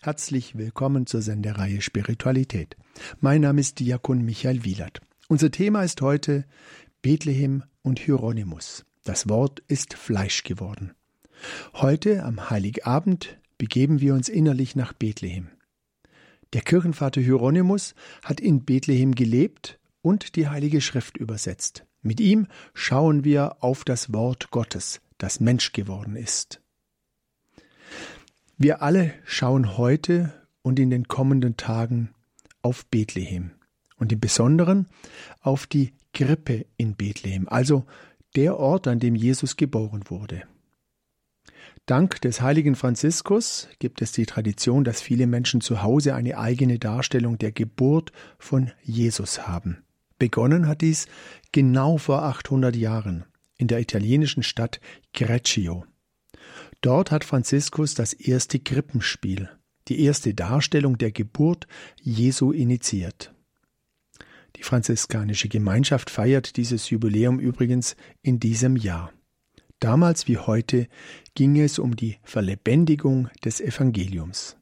Herzlich willkommen zur Sendereihe Spiritualität. Mein Name ist Diakon Michael Wielert. Unser Thema ist heute Bethlehem und Hieronymus. Das Wort ist Fleisch geworden. Heute am Heiligabend begeben wir uns innerlich nach Bethlehem. Der Kirchenvater Hieronymus hat in Bethlehem gelebt und die Heilige Schrift übersetzt. Mit ihm schauen wir auf das Wort Gottes, das Mensch geworden ist. Wir alle schauen heute und in den kommenden Tagen auf Bethlehem und im Besonderen auf die Krippe in Bethlehem, also der Ort, an dem Jesus geboren wurde. Dank des heiligen Franziskus gibt es die Tradition, dass viele Menschen zu Hause eine eigene Darstellung der Geburt von Jesus haben. Begonnen hat dies genau vor 800 Jahren in der italienischen Stadt Greccio. Dort hat Franziskus das erste Krippenspiel, die erste Darstellung der Geburt Jesu initiiert. Die franziskanische Gemeinschaft feiert dieses Jubiläum übrigens in diesem Jahr. Damals wie heute ging es um die Verlebendigung des Evangeliums.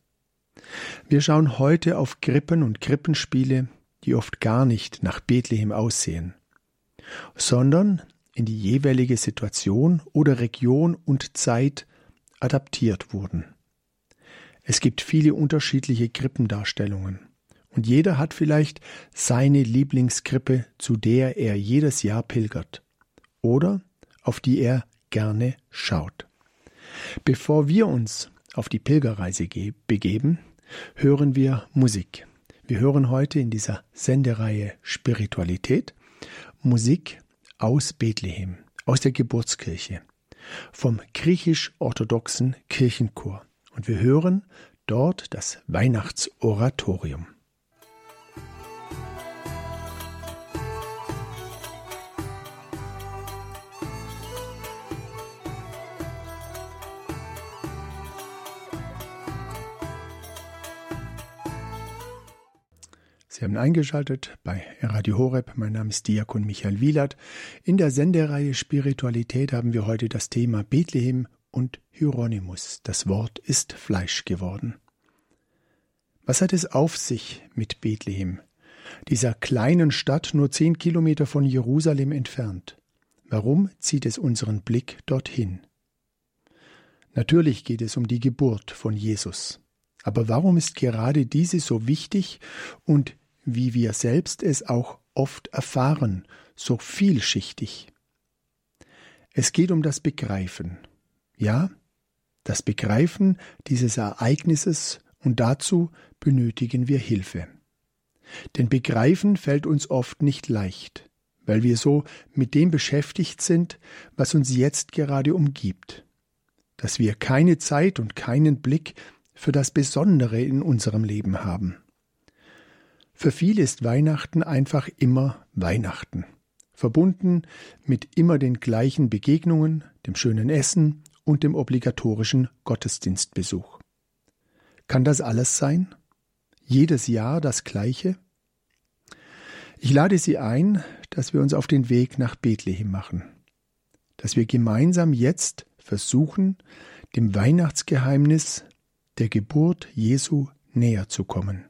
Wir schauen heute auf Krippen und Krippenspiele, die oft gar nicht nach Bethlehem aussehen, sondern in die jeweilige Situation oder Region und Zeit adaptiert wurden. Es gibt viele unterschiedliche Krippendarstellungen und jeder hat vielleicht seine Lieblingskrippe, zu der er jedes Jahr pilgert oder auf die er gerne schaut. Bevor wir uns auf die Pilgerreise begeben, hören wir Musik. Wir hören heute in dieser Sendereihe Spiritualität Musik aus Bethlehem, aus der Geburtskirche, vom griechisch-orthodoxen Kirchenchor. Und wir hören dort das Weihnachtsoratorium. Sie haben eingeschaltet bei Radio Horeb. Mein Name ist Diakon Michael Wielert. In der Sendereihe Spiritualität haben wir heute das Thema Bethlehem und Hieronymus. Das Wort ist Fleisch geworden. Was hat es auf sich mit Bethlehem, dieser kleinen Stadt nur zehn Kilometer von Jerusalem entfernt? Warum zieht es unseren Blick dorthin? Natürlich geht es um die Geburt von Jesus. Aber warum ist gerade diese so wichtig und wie wir selbst es auch oft erfahren, so vielschichtig. Es geht um das Begreifen. Ja, das Begreifen dieses Ereignisses und dazu benötigen wir Hilfe. Denn Begreifen fällt uns oft nicht leicht, weil wir so mit dem beschäftigt sind, was uns jetzt gerade umgibt, dass wir keine Zeit und keinen Blick für das Besondere in unserem Leben haben. Für viele ist Weihnachten einfach immer Weihnachten, verbunden mit immer den gleichen Begegnungen, dem schönen Essen und dem obligatorischen Gottesdienstbesuch. Kann das alles sein? Jedes Jahr das gleiche? Ich lade Sie ein, dass wir uns auf den Weg nach Bethlehem machen, dass wir gemeinsam jetzt versuchen, dem Weihnachtsgeheimnis der Geburt Jesu näher zu kommen.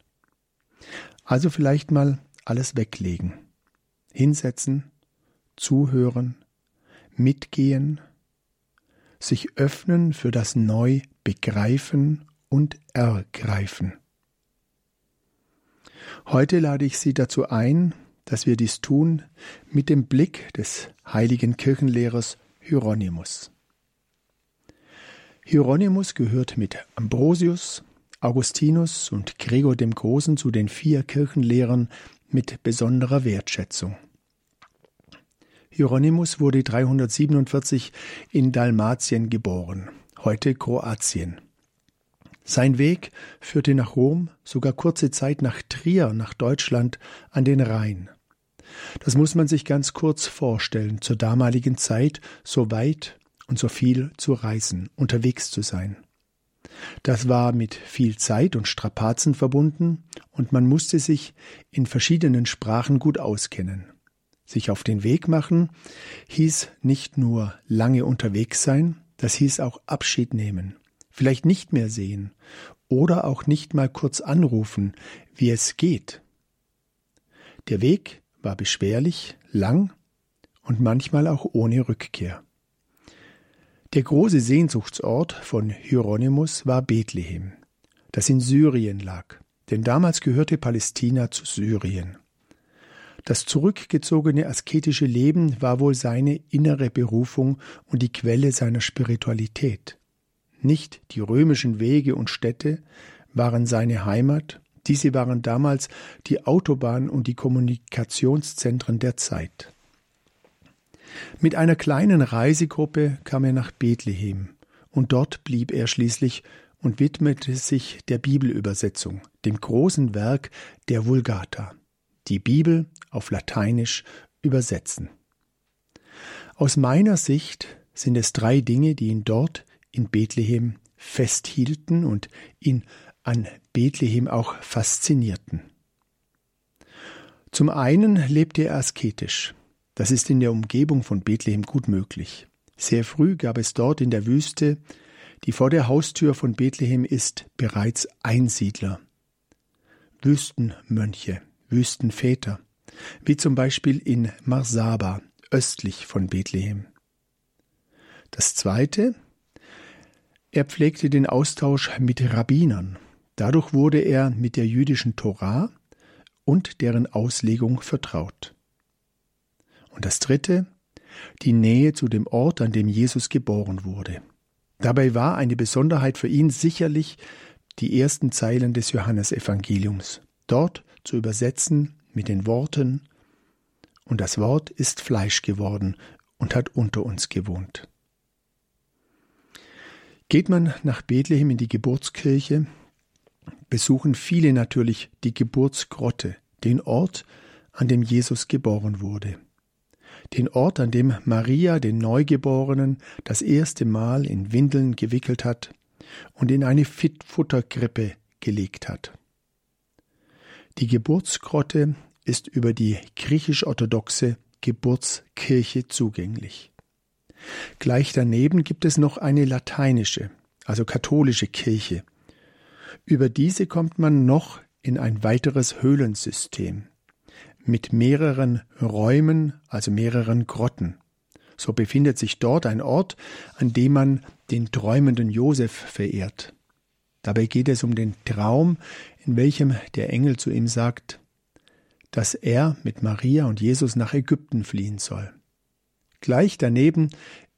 Also vielleicht mal alles weglegen, hinsetzen, zuhören, mitgehen, sich öffnen für das Neu begreifen und ergreifen. Heute lade ich Sie dazu ein, dass wir dies tun mit dem Blick des heiligen Kirchenlehrers Hieronymus. Hieronymus gehört mit Ambrosius, Augustinus und Gregor dem Großen zu den vier Kirchenlehrern mit besonderer Wertschätzung. Hieronymus wurde 347 in Dalmatien geboren, heute Kroatien. Sein Weg führte nach Rom, sogar kurze Zeit nach Trier, nach Deutschland, an den Rhein. Das muss man sich ganz kurz vorstellen, zur damaligen Zeit so weit und so viel zu reisen, unterwegs zu sein. Das war mit viel Zeit und Strapazen verbunden, und man musste sich in verschiedenen Sprachen gut auskennen. Sich auf den Weg machen hieß nicht nur lange unterwegs sein, das hieß auch Abschied nehmen, vielleicht nicht mehr sehen oder auch nicht mal kurz anrufen, wie es geht. Der Weg war beschwerlich, lang und manchmal auch ohne Rückkehr. Der große Sehnsuchtsort von Hieronymus war Bethlehem, das in Syrien lag, denn damals gehörte Palästina zu Syrien. Das zurückgezogene asketische Leben war wohl seine innere Berufung und die Quelle seiner Spiritualität. Nicht die römischen Wege und Städte waren seine Heimat, diese waren damals die Autobahn und die Kommunikationszentren der Zeit. Mit einer kleinen Reisegruppe kam er nach Bethlehem, und dort blieb er schließlich und widmete sich der Bibelübersetzung, dem großen Werk der Vulgata, die Bibel auf Lateinisch übersetzen. Aus meiner Sicht sind es drei Dinge, die ihn dort in Bethlehem festhielten und ihn an Bethlehem auch faszinierten. Zum einen lebte er asketisch. Das ist in der Umgebung von Bethlehem gut möglich. Sehr früh gab es dort in der Wüste, die vor der Haustür von Bethlehem ist, bereits Einsiedler. Wüstenmönche, Wüstenväter, wie zum Beispiel in Marsaba, östlich von Bethlehem. Das zweite, er pflegte den Austausch mit Rabbinern. Dadurch wurde er mit der jüdischen Torah und deren Auslegung vertraut. Und das Dritte, die Nähe zu dem Ort, an dem Jesus geboren wurde. Dabei war eine Besonderheit für ihn sicherlich die ersten Zeilen des Johannesevangeliums, dort zu übersetzen mit den Worten Und das Wort ist Fleisch geworden und hat unter uns gewohnt. Geht man nach Bethlehem in die Geburtskirche, besuchen viele natürlich die Geburtsgrotte, den Ort, an dem Jesus geboren wurde. Den Ort, an dem Maria den Neugeborenen das erste Mal in Windeln gewickelt hat und in eine Futterkrippe gelegt hat. Die Geburtsgrotte ist über die griechisch-orthodoxe Geburtskirche zugänglich. Gleich daneben gibt es noch eine lateinische, also katholische Kirche. Über diese kommt man noch in ein weiteres Höhlensystem mit mehreren Räumen, also mehreren Grotten. So befindet sich dort ein Ort, an dem man den träumenden Josef verehrt. Dabei geht es um den Traum, in welchem der Engel zu ihm sagt, dass er mit Maria und Jesus nach Ägypten fliehen soll. Gleich daneben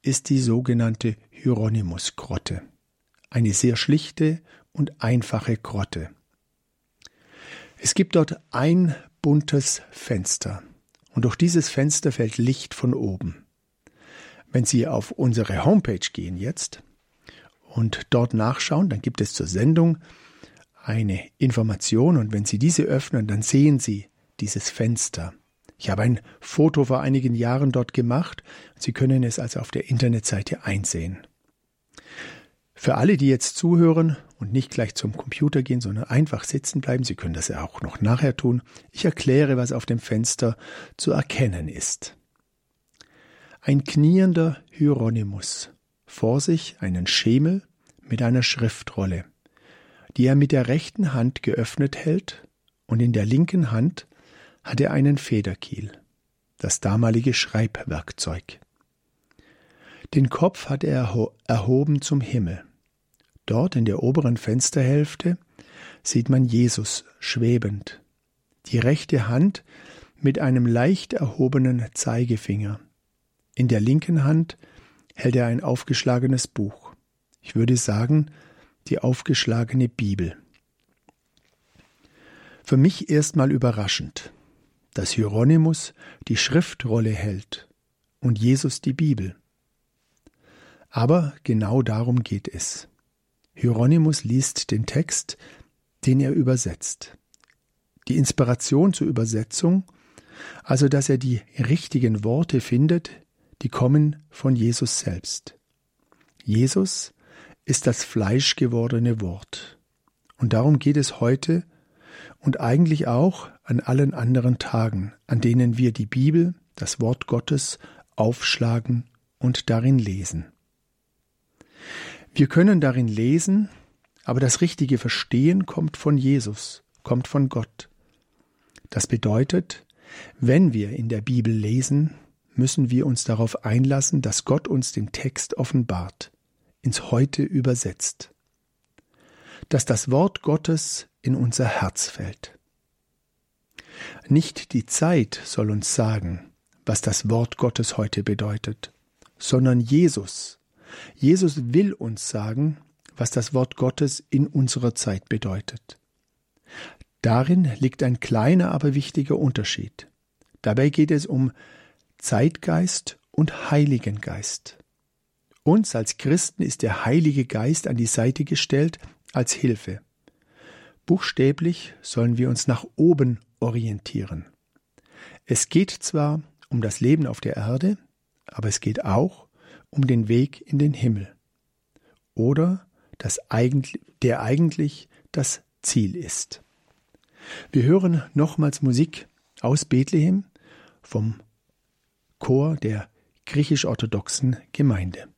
ist die sogenannte Hieronymus-Grotte. Eine sehr schlichte und einfache Grotte. Es gibt dort ein buntes Fenster und durch dieses Fenster fällt Licht von oben. Wenn Sie auf unsere Homepage gehen jetzt und dort nachschauen, dann gibt es zur Sendung eine Information und wenn Sie diese öffnen, dann sehen Sie dieses Fenster. Ich habe ein Foto vor einigen Jahren dort gemacht. Sie können es also auf der Internetseite einsehen. Für alle, die jetzt zuhören und nicht gleich zum Computer gehen, sondern einfach sitzen bleiben, Sie können das ja auch noch nachher tun, ich erkläre, was auf dem Fenster zu erkennen ist. Ein kniender Hieronymus, vor sich einen Schemel mit einer Schriftrolle, die er mit der rechten Hand geöffnet hält und in der linken Hand hatte einen Federkiel, das damalige Schreibwerkzeug. Den Kopf hat er erhoben zum Himmel. Dort in der oberen Fensterhälfte sieht man Jesus schwebend, die rechte Hand mit einem leicht erhobenen Zeigefinger. In der linken Hand hält er ein aufgeschlagenes Buch. Ich würde sagen, die aufgeschlagene Bibel. Für mich erstmal überraschend dass Hieronymus die Schriftrolle hält und Jesus die Bibel. Aber genau darum geht es. Hieronymus liest den Text, den er übersetzt. Die Inspiration zur Übersetzung, also dass er die richtigen Worte findet, die kommen von Jesus selbst. Jesus ist das fleischgewordene Wort. Und darum geht es heute und eigentlich auch an allen anderen Tagen, an denen wir die Bibel, das Wort Gottes, aufschlagen und darin lesen. Wir können darin lesen, aber das richtige Verstehen kommt von Jesus, kommt von Gott. Das bedeutet, wenn wir in der Bibel lesen, müssen wir uns darauf einlassen, dass Gott uns den Text offenbart, ins Heute übersetzt, dass das Wort Gottes in unser Herz fällt. Nicht die Zeit soll uns sagen, was das Wort Gottes heute bedeutet, sondern Jesus. Jesus will uns sagen, was das Wort Gottes in unserer Zeit bedeutet. Darin liegt ein kleiner, aber wichtiger Unterschied. Dabei geht es um Zeitgeist und Heiligen Geist. Uns als Christen ist der Heilige Geist an die Seite gestellt als Hilfe. Buchstäblich sollen wir uns nach oben orientieren. Es geht zwar um das Leben auf der Erde, aber es geht auch um den Weg in den Himmel. Oder das eigentlich, der eigentlich das Ziel ist. Wir hören nochmals Musik aus Bethlehem vom Chor der griechisch-orthodoxen Gemeinde.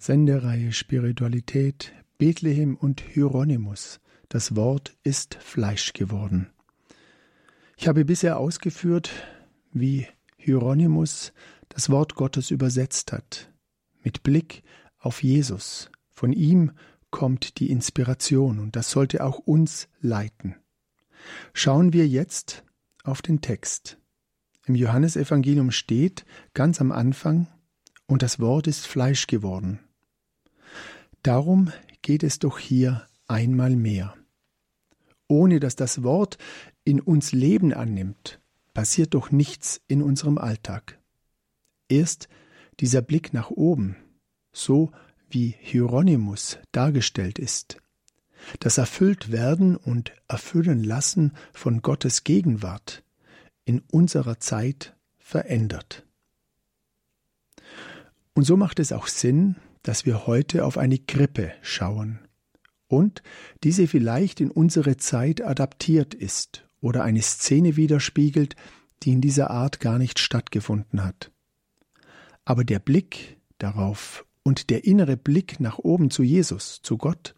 Sendereihe Spiritualität Bethlehem und Hieronymus. Das Wort ist Fleisch geworden. Ich habe bisher ausgeführt, wie Hieronymus das Wort Gottes übersetzt hat, mit Blick auf Jesus. Von ihm kommt die Inspiration und das sollte auch uns leiten. Schauen wir jetzt auf den Text. Im Johannesevangelium steht ganz am Anfang, und das Wort ist Fleisch geworden. Darum geht es doch hier einmal mehr. Ohne dass das Wort in uns Leben annimmt, passiert doch nichts in unserem Alltag. Erst dieser Blick nach oben, so wie Hieronymus dargestellt ist, das Erfülltwerden und Erfüllen lassen von Gottes Gegenwart in unserer Zeit verändert. Und so macht es auch Sinn, dass wir heute auf eine Krippe schauen und diese vielleicht in unsere Zeit adaptiert ist oder eine Szene widerspiegelt, die in dieser Art gar nicht stattgefunden hat. Aber der Blick darauf und der innere Blick nach oben zu Jesus, zu Gott,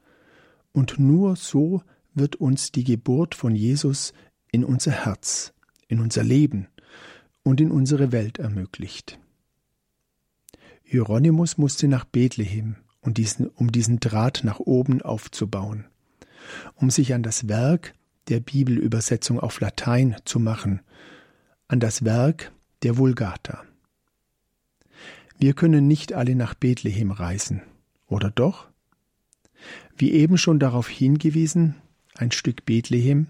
und nur so wird uns die Geburt von Jesus in unser Herz, in unser Leben und in unsere Welt ermöglicht. Hieronymus musste nach Bethlehem, um diesen, um diesen Draht nach oben aufzubauen, um sich an das Werk der Bibelübersetzung auf Latein zu machen, an das Werk der Vulgata. Wir können nicht alle nach Bethlehem reisen, oder doch? Wie eben schon darauf hingewiesen, ein Stück Bethlehem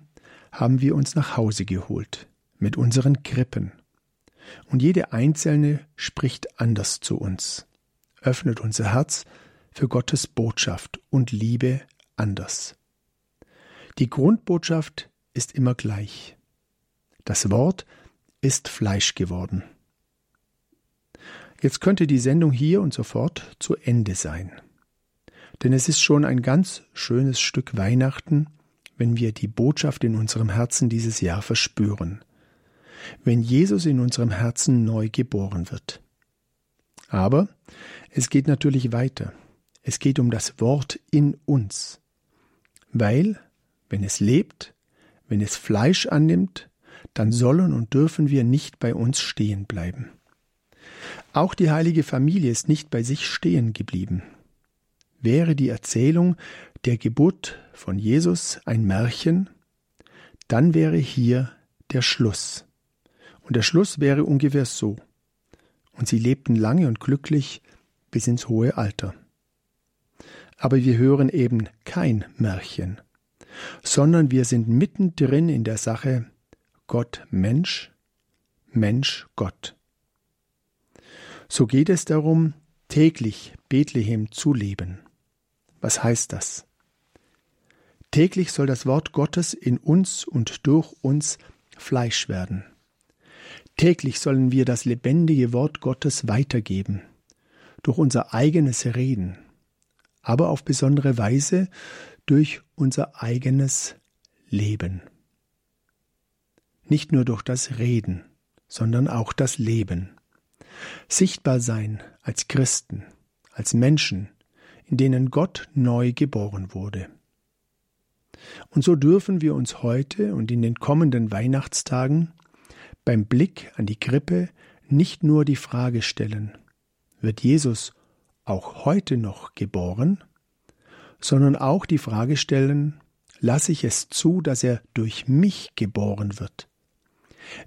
haben wir uns nach Hause geholt, mit unseren Krippen, und jede einzelne spricht anders zu uns, öffnet unser Herz für Gottes Botschaft und Liebe anders. Die Grundbotschaft ist immer gleich. Das Wort ist Fleisch geworden. Jetzt könnte die Sendung hier und sofort zu Ende sein. Denn es ist schon ein ganz schönes Stück Weihnachten, wenn wir die Botschaft in unserem Herzen dieses Jahr verspüren wenn Jesus in unserem Herzen neu geboren wird. Aber es geht natürlich weiter. Es geht um das Wort in uns. Weil, wenn es lebt, wenn es Fleisch annimmt, dann sollen und dürfen wir nicht bei uns stehen bleiben. Auch die heilige Familie ist nicht bei sich stehen geblieben. Wäre die Erzählung der Geburt von Jesus ein Märchen, dann wäre hier der Schluss. Und der Schluss wäre ungefähr so. Und sie lebten lange und glücklich bis ins hohe Alter. Aber wir hören eben kein Märchen, sondern wir sind mittendrin in der Sache Gott Mensch, Mensch Gott. So geht es darum, täglich Bethlehem zu leben. Was heißt das? Täglich soll das Wort Gottes in uns und durch uns Fleisch werden. Täglich sollen wir das lebendige Wort Gottes weitergeben, durch unser eigenes Reden, aber auf besondere Weise durch unser eigenes Leben. Nicht nur durch das Reden, sondern auch das Leben. Sichtbar sein als Christen, als Menschen, in denen Gott neu geboren wurde. Und so dürfen wir uns heute und in den kommenden Weihnachtstagen beim Blick an die Krippe nicht nur die Frage stellen, wird Jesus auch heute noch geboren, sondern auch die Frage stellen, lasse ich es zu, dass er durch mich geboren wird?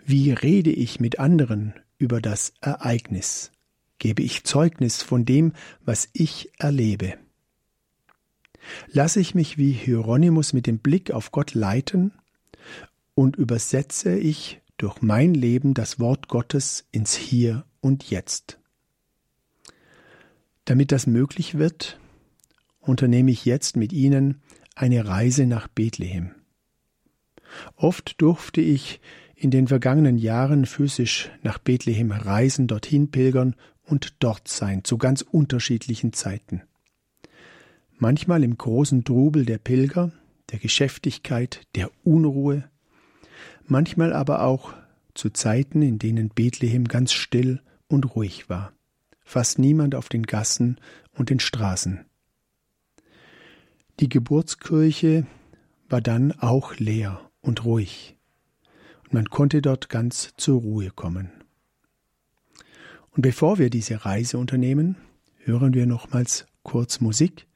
Wie rede ich mit anderen über das Ereignis? Gebe ich Zeugnis von dem, was ich erlebe? Lasse ich mich wie Hieronymus mit dem Blick auf Gott leiten und übersetze ich durch mein Leben das Wort Gottes ins Hier und Jetzt. Damit das möglich wird, unternehme ich jetzt mit Ihnen eine Reise nach Bethlehem. Oft durfte ich in den vergangenen Jahren physisch nach Bethlehem reisen, dorthin pilgern und dort sein, zu ganz unterschiedlichen Zeiten. Manchmal im großen Trubel der Pilger, der Geschäftigkeit, der Unruhe, manchmal aber auch zu Zeiten, in denen Bethlehem ganz still und ruhig war, fast niemand auf den Gassen und den Straßen. Die Geburtskirche war dann auch leer und ruhig, und man konnte dort ganz zur Ruhe kommen. Und bevor wir diese Reise unternehmen, hören wir nochmals kurz Musik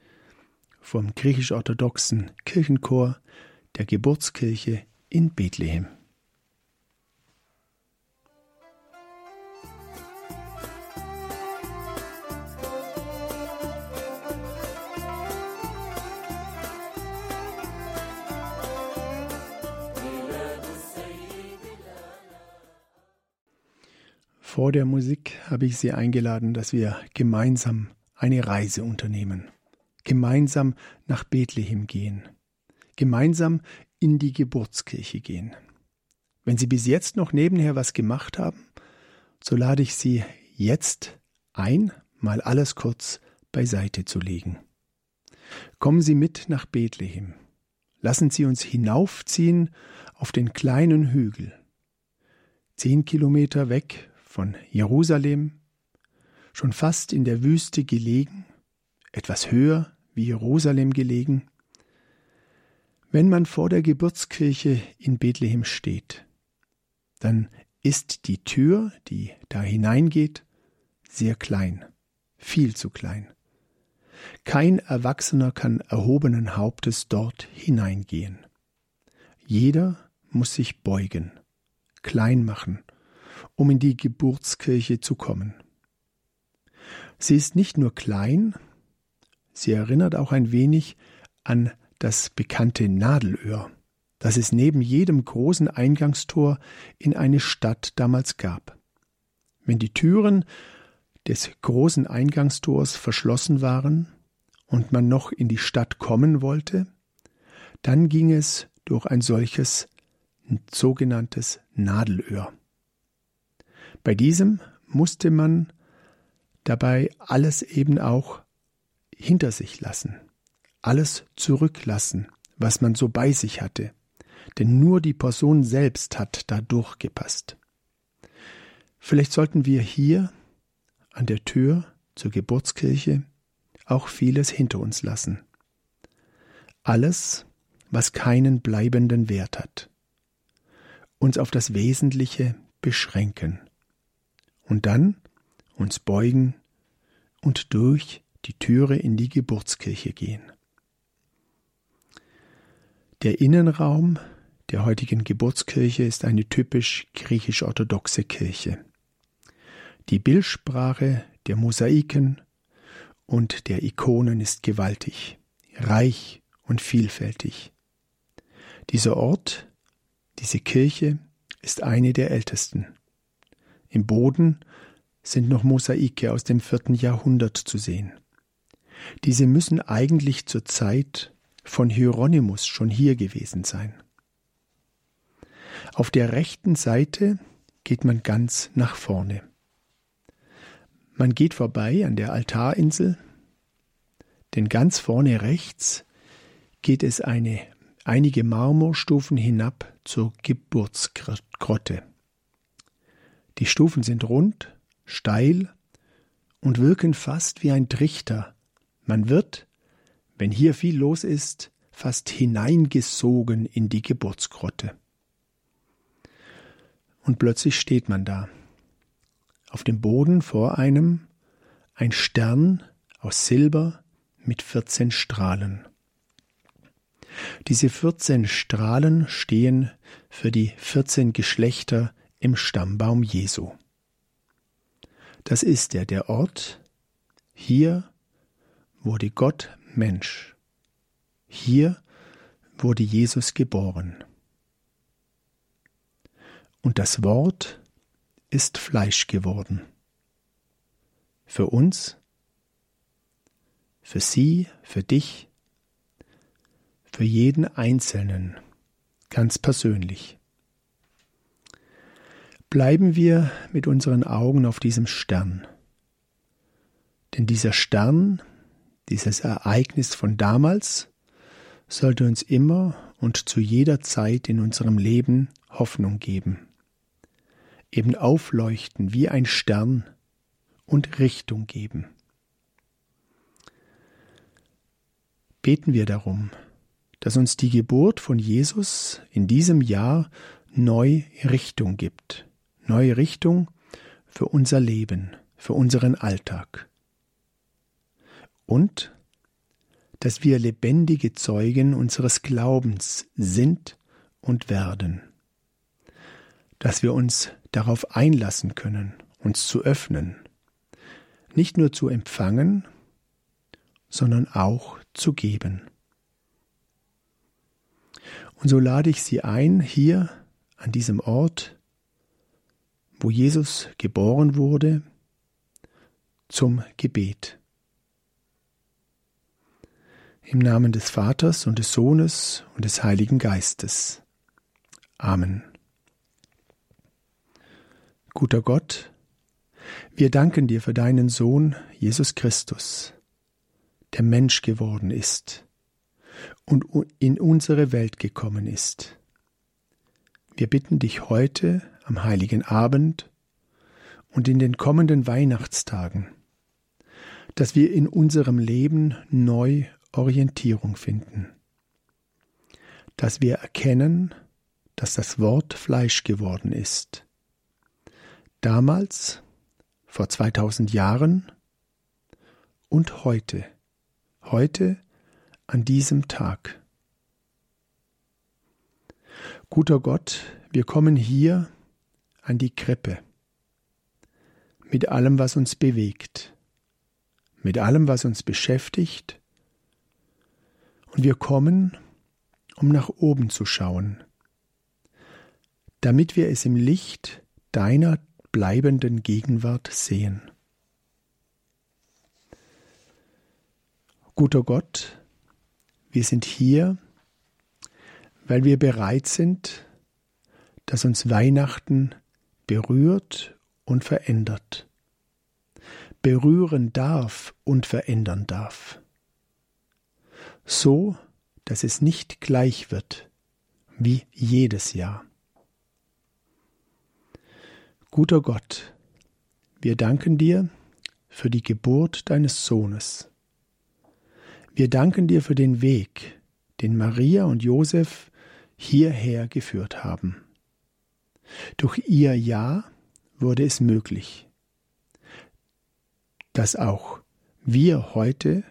vom griechisch-orthodoxen Kirchenchor der Geburtskirche in Bethlehem. Vor der Musik habe ich Sie eingeladen, dass wir gemeinsam eine Reise unternehmen, gemeinsam nach Bethlehem gehen, gemeinsam in die Geburtskirche gehen. Wenn Sie bis jetzt noch nebenher was gemacht haben, so lade ich Sie jetzt ein, mal alles kurz beiseite zu legen. Kommen Sie mit nach Bethlehem. Lassen Sie uns hinaufziehen auf den kleinen Hügel. Zehn Kilometer weg von Jerusalem, schon fast in der Wüste gelegen, etwas höher wie Jerusalem gelegen. Wenn man vor der Geburtskirche in Bethlehem steht, dann ist die Tür, die da hineingeht, sehr klein, viel zu klein. Kein Erwachsener kann erhobenen Hauptes dort hineingehen. Jeder muss sich beugen, klein machen um in die Geburtskirche zu kommen. Sie ist nicht nur klein, sie erinnert auch ein wenig an das bekannte Nadelöhr, das es neben jedem großen Eingangstor in eine Stadt damals gab. Wenn die Türen des großen Eingangstors verschlossen waren und man noch in die Stadt kommen wollte, dann ging es durch ein solches sogenanntes Nadelöhr. Bei diesem musste man dabei alles eben auch hinter sich lassen, alles zurücklassen, was man so bei sich hatte, denn nur die Person selbst hat da durchgepasst. Vielleicht sollten wir hier an der Tür zur Geburtskirche auch vieles hinter uns lassen. Alles, was keinen bleibenden Wert hat. Uns auf das Wesentliche beschränken und dann uns beugen und durch die Türe in die Geburtskirche gehen. Der Innenraum der heutigen Geburtskirche ist eine typisch griechisch-orthodoxe Kirche. Die Bildsprache der Mosaiken und der Ikonen ist gewaltig, reich und vielfältig. Dieser Ort, diese Kirche, ist eine der ältesten. Im Boden sind noch Mosaike aus dem vierten Jahrhundert zu sehen. Diese müssen eigentlich zur Zeit von Hieronymus schon hier gewesen sein. Auf der rechten Seite geht man ganz nach vorne. Man geht vorbei an der Altarinsel, denn ganz vorne rechts geht es eine, einige Marmorstufen hinab zur Geburtsgrotte. Die Stufen sind rund, steil und wirken fast wie ein Trichter. Man wird, wenn hier viel los ist, fast hineingesogen in die Geburtsgrotte. Und plötzlich steht man da. Auf dem Boden vor einem ein Stern aus Silber mit 14 Strahlen. Diese 14 Strahlen stehen für die 14 Geschlechter im Stammbaum Jesu. Das ist er, der Ort. Hier wurde Gott Mensch. Hier wurde Jesus geboren. Und das Wort ist Fleisch geworden. Für uns, für sie, für dich, für jeden Einzelnen, ganz persönlich. Bleiben wir mit unseren Augen auf diesem Stern. Denn dieser Stern, dieses Ereignis von damals, sollte uns immer und zu jeder Zeit in unserem Leben Hoffnung geben eben aufleuchten wie ein Stern und Richtung geben. Beten wir darum, dass uns die Geburt von Jesus in diesem Jahr neu Richtung gibt, neue Richtung für unser Leben, für unseren Alltag. Und dass wir lebendige Zeugen unseres Glaubens sind und werden, dass wir uns darauf einlassen können, uns zu öffnen, nicht nur zu empfangen, sondern auch zu geben. Und so lade ich Sie ein, hier an diesem Ort, wo Jesus geboren wurde, zum Gebet. Im Namen des Vaters und des Sohnes und des Heiligen Geistes. Amen. Guter Gott, wir danken dir für deinen Sohn Jesus Christus, der Mensch geworden ist und in unsere Welt gekommen ist. Wir bitten dich heute am heiligen Abend und in den kommenden Weihnachtstagen, dass wir in unserem Leben neu Orientierung finden, dass wir erkennen, dass das Wort Fleisch geworden ist Damals, vor 2000 Jahren und heute, heute an diesem Tag. Guter Gott, wir kommen hier an die Krippe. Mit allem, was uns bewegt, mit allem, was uns beschäftigt, und wir kommen, um nach oben zu schauen, damit wir es im Licht deiner bleibenden Gegenwart sehen. Guter Gott, wir sind hier, weil wir bereit sind, dass uns Weihnachten berührt und verändert, berühren darf und verändern darf, so dass es nicht gleich wird wie jedes Jahr. Guter Gott, wir danken dir für die Geburt deines Sohnes. Wir danken dir für den Weg, den Maria und Josef hierher geführt haben. Durch ihr Ja wurde es möglich, dass auch wir heute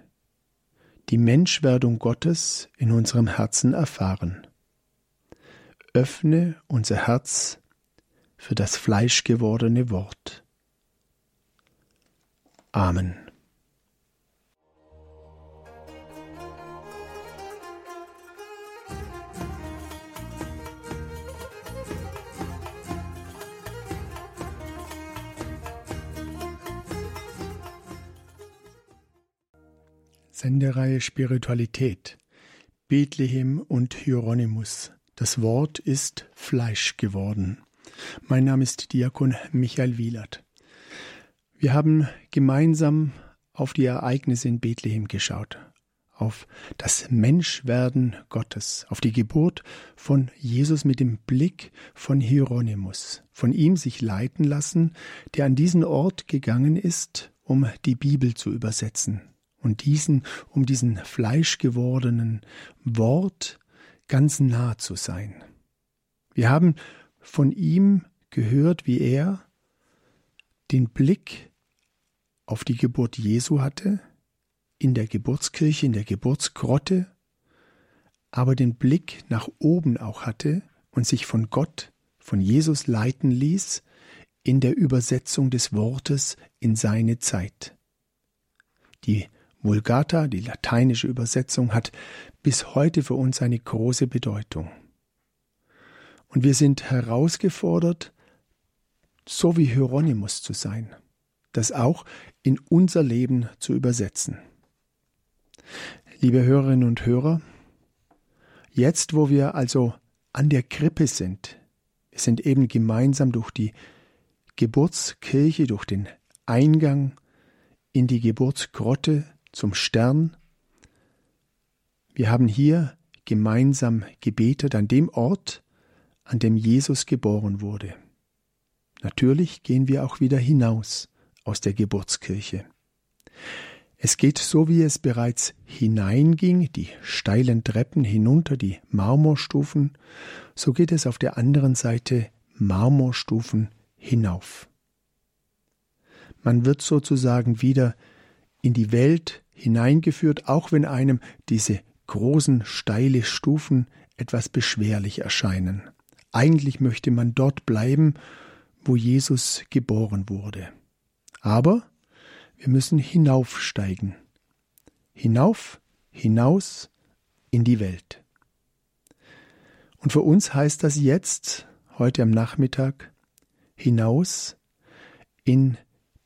die Menschwerdung Gottes in unserem Herzen erfahren. Öffne unser Herz für das fleischgewordene Wort. Amen. Sendereihe Spiritualität Bethlehem und Hieronymus. Das Wort ist Fleisch geworden. Mein Name ist Diakon Michael Wielert. Wir haben gemeinsam auf die Ereignisse in Bethlehem geschaut, auf das Menschwerden Gottes, auf die Geburt von Jesus mit dem Blick von Hieronymus, von ihm sich leiten lassen, der an diesen Ort gegangen ist, um die Bibel zu übersetzen und diesen, um diesen fleischgewordenen Wort ganz nah zu sein. Wir haben von ihm gehört, wie er den Blick auf die Geburt Jesu hatte, in der Geburtskirche, in der Geburtsgrotte, aber den Blick nach oben auch hatte und sich von Gott, von Jesus leiten ließ, in der Übersetzung des Wortes in seine Zeit. Die Vulgata, die lateinische Übersetzung, hat bis heute für uns eine große Bedeutung. Und wir sind herausgefordert, so wie Hieronymus zu sein, das auch in unser Leben zu übersetzen. Liebe Hörerinnen und Hörer, jetzt wo wir also an der Krippe sind, wir sind eben gemeinsam durch die Geburtskirche, durch den Eingang in die Geburtsgrotte zum Stern. Wir haben hier gemeinsam gebetet an dem Ort, an dem Jesus geboren wurde. Natürlich gehen wir auch wieder hinaus aus der Geburtskirche. Es geht so, wie es bereits hineinging, die steilen Treppen hinunter, die Marmorstufen, so geht es auf der anderen Seite Marmorstufen hinauf. Man wird sozusagen wieder in die Welt hineingeführt, auch wenn einem diese großen steile Stufen etwas beschwerlich erscheinen. Eigentlich möchte man dort bleiben, wo Jesus geboren wurde. Aber wir müssen hinaufsteigen. Hinauf, hinaus in die Welt. Und für uns heißt das jetzt, heute am Nachmittag, hinaus in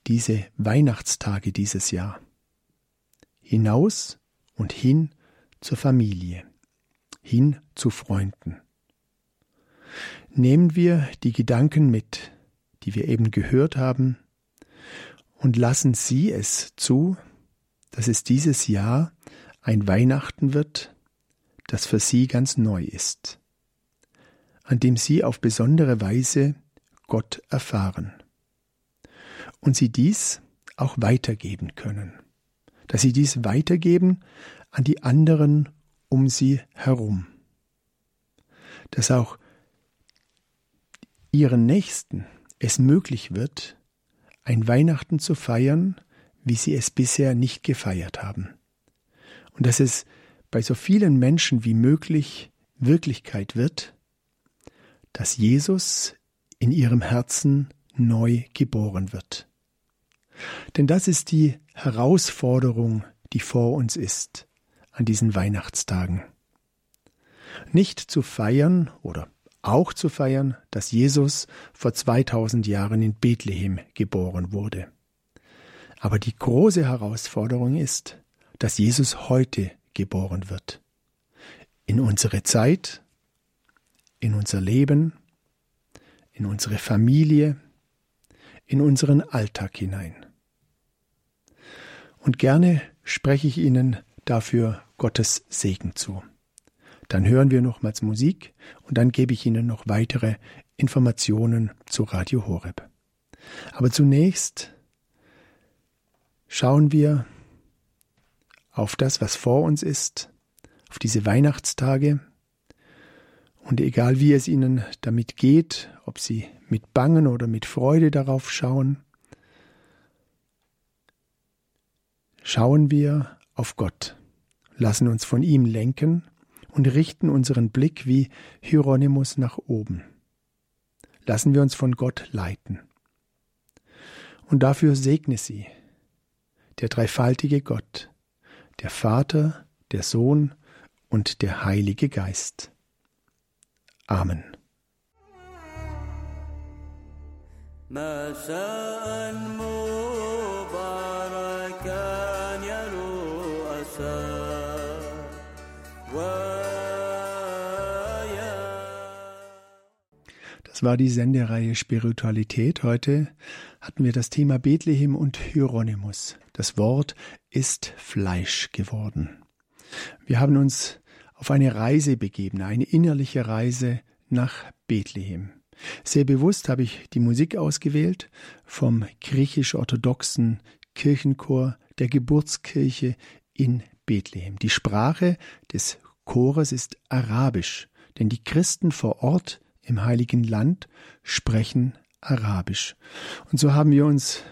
diese Weihnachtstage dieses Jahr. Hinaus und hin zur Familie, hin zu Freunden. Nehmen wir die Gedanken mit, die wir eben gehört haben, und lassen Sie es zu, dass es dieses Jahr ein Weihnachten wird, das für Sie ganz neu ist, an dem Sie auf besondere Weise Gott erfahren und Sie dies auch weitergeben können, dass Sie dies weitergeben an die anderen um Sie herum, dass auch Ihren Nächsten es möglich wird, ein Weihnachten zu feiern, wie sie es bisher nicht gefeiert haben. Und dass es bei so vielen Menschen wie möglich Wirklichkeit wird, dass Jesus in ihrem Herzen neu geboren wird. Denn das ist die Herausforderung, die vor uns ist an diesen Weihnachtstagen. Nicht zu feiern oder auch zu feiern, dass Jesus vor 2000 Jahren in Bethlehem geboren wurde. Aber die große Herausforderung ist, dass Jesus heute geboren wird. In unsere Zeit, in unser Leben, in unsere Familie, in unseren Alltag hinein. Und gerne spreche ich Ihnen dafür Gottes Segen zu. Dann hören wir nochmals Musik und dann gebe ich Ihnen noch weitere Informationen zu Radio Horeb. Aber zunächst schauen wir auf das, was vor uns ist, auf diese Weihnachtstage. Und egal wie es Ihnen damit geht, ob Sie mit Bangen oder mit Freude darauf schauen, schauen wir auf Gott, lassen uns von ihm lenken und richten unseren Blick wie Hieronymus nach oben. Lassen wir uns von Gott leiten. Und dafür segne sie, der dreifaltige Gott, der Vater, der Sohn und der Heilige Geist. Amen. ما War die Sendereihe Spiritualität. Heute hatten wir das Thema Bethlehem und Hieronymus. Das Wort ist Fleisch geworden. Wir haben uns auf eine Reise begeben, eine innerliche Reise nach Bethlehem. Sehr bewusst habe ich die Musik ausgewählt vom griechisch-orthodoxen Kirchenchor der Geburtskirche in Bethlehem. Die Sprache des Chores ist Arabisch, denn die Christen vor Ort im heiligen Land sprechen Arabisch. Und so haben wir uns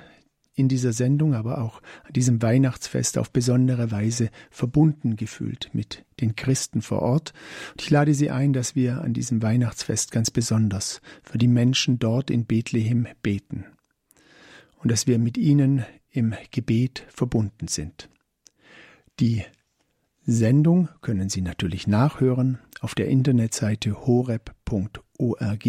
in dieser Sendung, aber auch an diesem Weihnachtsfest auf besondere Weise verbunden gefühlt mit den Christen vor Ort. Und ich lade Sie ein, dass wir an diesem Weihnachtsfest ganz besonders für die Menschen dort in Bethlehem beten und dass wir mit ihnen im Gebet verbunden sind. Die Sendung können Sie natürlich nachhören auf der Internetseite horeb.org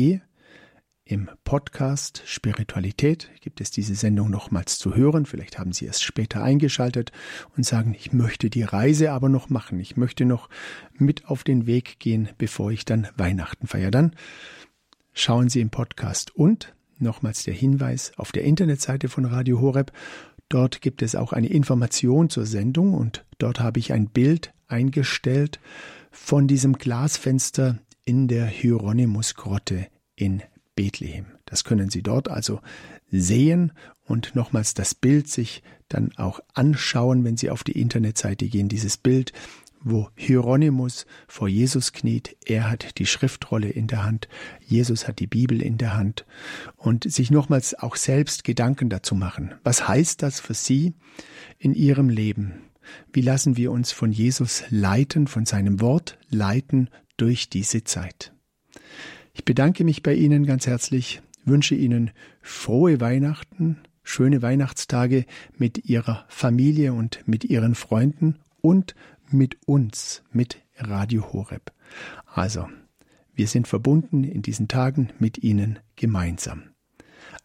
im Podcast Spiritualität gibt es diese Sendung nochmals zu hören. Vielleicht haben Sie erst später eingeschaltet und sagen, ich möchte die Reise aber noch machen. Ich möchte noch mit auf den Weg gehen, bevor ich dann Weihnachten feiere. Dann schauen Sie im Podcast und nochmals der Hinweis auf der Internetseite von Radio Horeb. Dort gibt es auch eine Information zur Sendung und dort habe ich ein Bild eingestellt von diesem Glasfenster in der Hieronymus-Grotte in Bethlehem. Das können Sie dort also sehen und nochmals das Bild sich dann auch anschauen, wenn Sie auf die Internetseite gehen. Dieses Bild, wo Hieronymus vor Jesus kniet, er hat die Schriftrolle in der Hand, Jesus hat die Bibel in der Hand und sich nochmals auch selbst Gedanken dazu machen. Was heißt das für Sie in Ihrem Leben? Wie lassen wir uns von Jesus leiten, von seinem Wort leiten durch diese Zeit? Ich bedanke mich bei Ihnen ganz herzlich, wünsche Ihnen frohe Weihnachten, schöne Weihnachtstage mit Ihrer Familie und mit Ihren Freunden und mit uns, mit Radio Horeb. Also, wir sind verbunden in diesen Tagen mit Ihnen gemeinsam.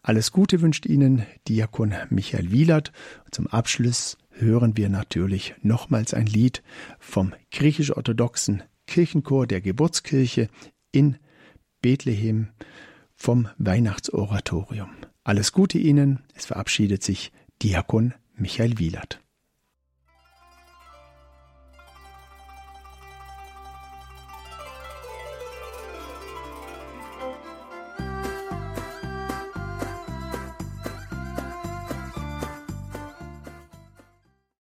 Alles Gute wünscht Ihnen Diakon Michael Wielert. zum Abschluss hören wir natürlich nochmals ein Lied vom griechisch-orthodoxen Kirchenchor der Geburtskirche in Bethlehem vom Weihnachtsoratorium. Alles Gute Ihnen. Es verabschiedet sich Diakon Michael Wielert.